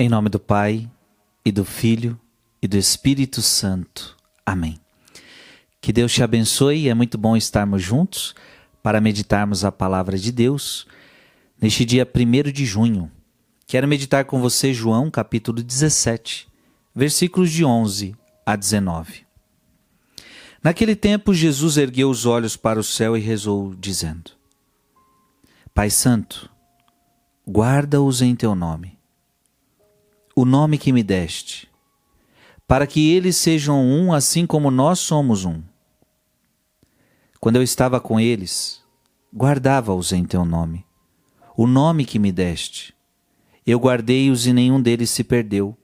Em nome do Pai, e do Filho, e do Espírito Santo. Amém. Que Deus te abençoe, é muito bom estarmos juntos para meditarmos a palavra de Deus neste dia 1 de junho. Quero meditar com você João capítulo 17, versículos de 11 a 19. Naquele tempo, Jesus ergueu os olhos para o céu e rezou, dizendo: Pai Santo, guarda-os em teu nome o nome que me deste, para que eles sejam um assim como nós somos um. Quando eu estava com eles, guardava-os em teu nome, o nome que me deste. Eu guardei-os e nenhum deles se perdeu,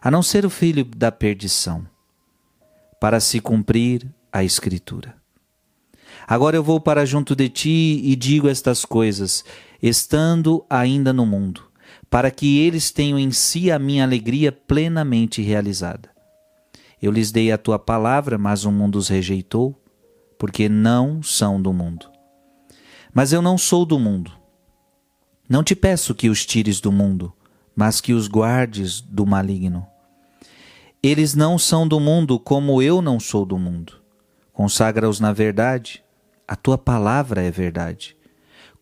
a não ser o filho da perdição, para se cumprir a Escritura. Agora eu vou para junto de ti e digo estas coisas, estando ainda no mundo para que eles tenham em si a minha alegria plenamente realizada. Eu lhes dei a tua palavra, mas o mundo os rejeitou, porque não são do mundo. Mas eu não sou do mundo. Não te peço que os tires do mundo, mas que os guardes do maligno. Eles não são do mundo, como eu não sou do mundo. Consagra-os na verdade, a tua palavra é verdade.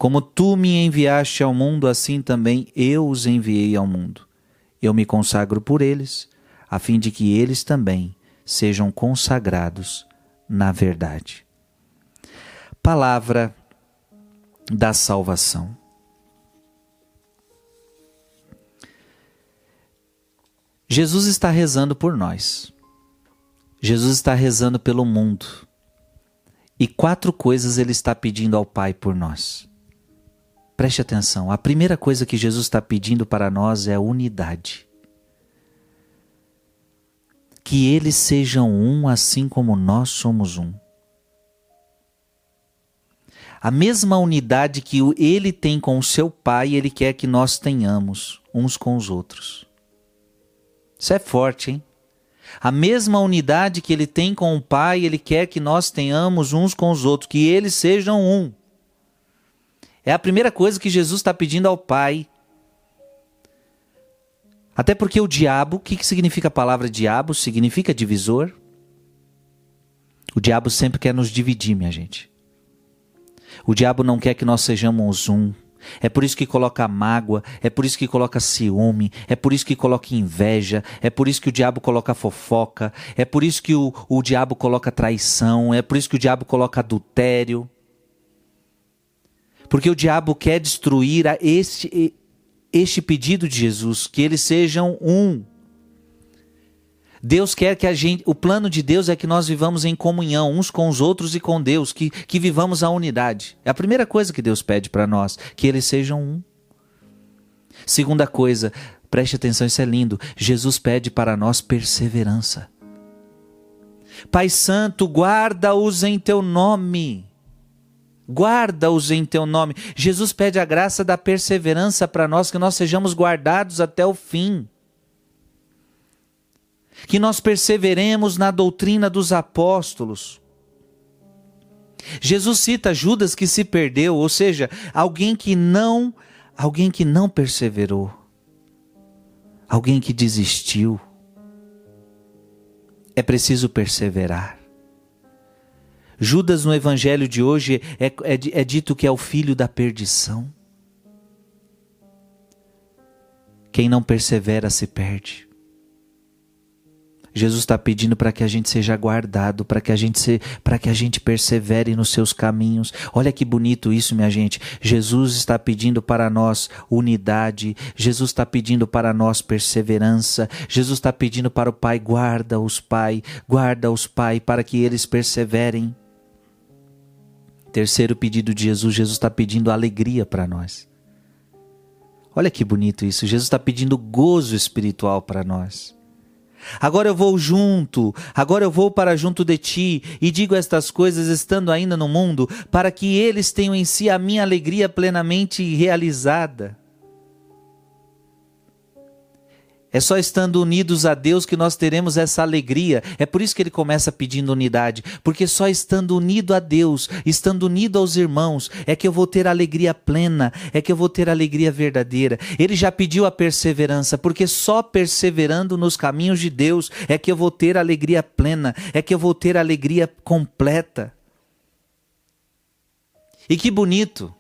Como tu me enviaste ao mundo, assim também eu os enviei ao mundo. Eu me consagro por eles, a fim de que eles também sejam consagrados na verdade. Palavra da salvação. Jesus está rezando por nós. Jesus está rezando pelo mundo. E quatro coisas ele está pedindo ao Pai por nós. Preste atenção, a primeira coisa que Jesus está pedindo para nós é unidade. Que eles sejam um assim como nós somos um. A mesma unidade que ele tem com o seu Pai, ele quer que nós tenhamos uns com os outros. Isso é forte, hein? A mesma unidade que ele tem com o Pai, ele quer que nós tenhamos uns com os outros, que eles sejam um. É a primeira coisa que Jesus está pedindo ao Pai. Até porque o diabo, o que, que significa a palavra diabo? Significa divisor. O diabo sempre quer nos dividir, minha gente. O diabo não quer que nós sejamos um. É por isso que coloca mágoa, é por isso que coloca ciúme, é por isso que coloca inveja, é por isso que o diabo coloca fofoca, é por isso que o, o diabo coloca traição, é por isso que o diabo coloca adultério. Porque o diabo quer destruir a este, este pedido de Jesus, que eles sejam um. Deus quer que a gente, o plano de Deus é que nós vivamos em comunhão uns com os outros e com Deus, que, que vivamos a unidade. É a primeira coisa que Deus pede para nós, que eles sejam um. Segunda coisa, preste atenção, isso é lindo. Jesus pede para nós perseverança. Pai Santo, guarda-os em teu nome guarda-os em teu nome. Jesus pede a graça da perseverança para nós, que nós sejamos guardados até o fim. Que nós perseveremos na doutrina dos apóstolos. Jesus cita Judas que se perdeu, ou seja, alguém que não, alguém que não perseverou. Alguém que desistiu. É preciso perseverar. Judas, no evangelho de hoje, é, é, é dito que é o filho da perdição. Quem não persevera se perde. Jesus está pedindo para que a gente seja guardado, para que a gente se, para que a gente persevere nos seus caminhos. Olha que bonito isso, minha gente. Jesus está pedindo para nós unidade. Jesus está pedindo para nós perseverança. Jesus está pedindo para o Pai guarda os Pai, guarda os Pai para que eles perseverem. Terceiro pedido de Jesus, Jesus está pedindo alegria para nós. Olha que bonito isso, Jesus está pedindo gozo espiritual para nós. Agora eu vou junto, agora eu vou para junto de ti e digo estas coisas estando ainda no mundo, para que eles tenham em si a minha alegria plenamente realizada. É só estando unidos a Deus que nós teremos essa alegria. É por isso que ele começa pedindo unidade, porque só estando unido a Deus, estando unido aos irmãos, é que eu vou ter alegria plena, é que eu vou ter alegria verdadeira. Ele já pediu a perseverança, porque só perseverando nos caminhos de Deus é que eu vou ter alegria plena, é que eu vou ter alegria completa. E que bonito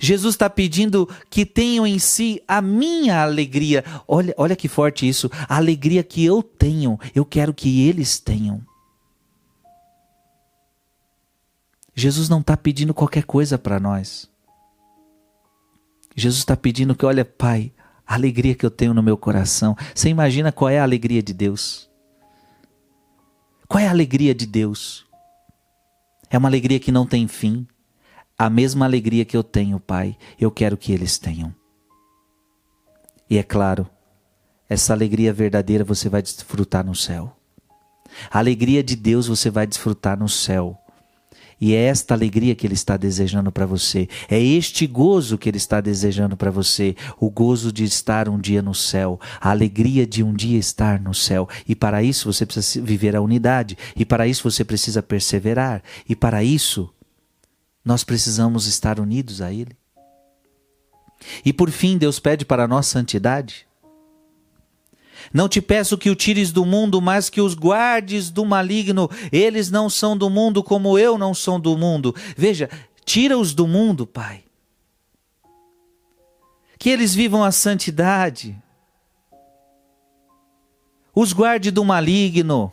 Jesus está pedindo que tenham em si a minha alegria. Olha, olha que forte isso. A alegria que eu tenho, eu quero que eles tenham. Jesus não está pedindo qualquer coisa para nós. Jesus está pedindo que, olha, Pai, a alegria que eu tenho no meu coração. Você imagina qual é a alegria de Deus? Qual é a alegria de Deus? É uma alegria que não tem fim a mesma alegria que eu tenho, Pai, eu quero que eles tenham. E é claro, essa alegria verdadeira você vai desfrutar no céu. A alegria de Deus você vai desfrutar no céu. E é esta alegria que Ele está desejando para você. É este gozo que Ele está desejando para você. O gozo de estar um dia no céu. A alegria de um dia estar no céu. E para isso você precisa viver a unidade. E para isso você precisa perseverar. E para isso nós precisamos estar unidos a Ele. E por fim, Deus pede para nós santidade. Não te peço que o tires do mundo, mas que os guardes do maligno. Eles não são do mundo como eu não sou do mundo. Veja, tira-os do mundo, Pai. Que eles vivam a santidade. Os guarde do maligno.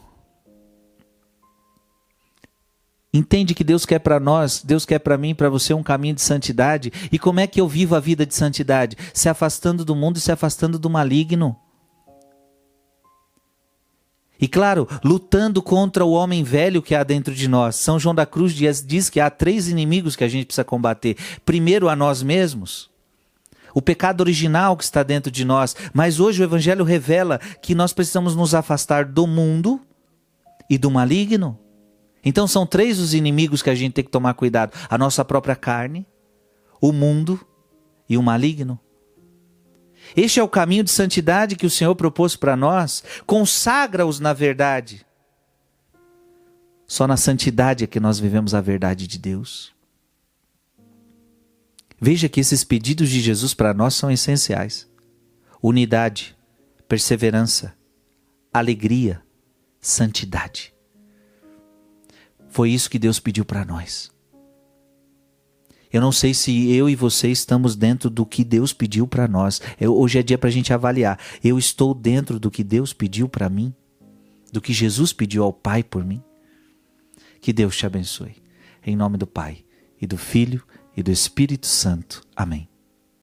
Entende que Deus quer para nós, Deus quer para mim, para você um caminho de santidade. E como é que eu vivo a vida de santidade? Se afastando do mundo e se afastando do maligno. E claro, lutando contra o homem velho que há dentro de nós. São João da Cruz diz, diz que há três inimigos que a gente precisa combater. Primeiro, a nós mesmos. O pecado original que está dentro de nós. Mas hoje o Evangelho revela que nós precisamos nos afastar do mundo e do maligno. Então são três os inimigos que a gente tem que tomar cuidado: a nossa própria carne, o mundo e o maligno. Este é o caminho de santidade que o Senhor propôs para nós. Consagra-os na verdade. Só na santidade é que nós vivemos a verdade de Deus. Veja que esses pedidos de Jesus para nós são essenciais: unidade, perseverança, alegria, santidade. Foi isso que Deus pediu para nós. Eu não sei se eu e você estamos dentro do que Deus pediu para nós. Eu, hoje é dia para a gente avaliar. Eu estou dentro do que Deus pediu para mim? Do que Jesus pediu ao Pai por mim? Que Deus te abençoe. Em nome do Pai, e do Filho, e do Espírito Santo. Amém.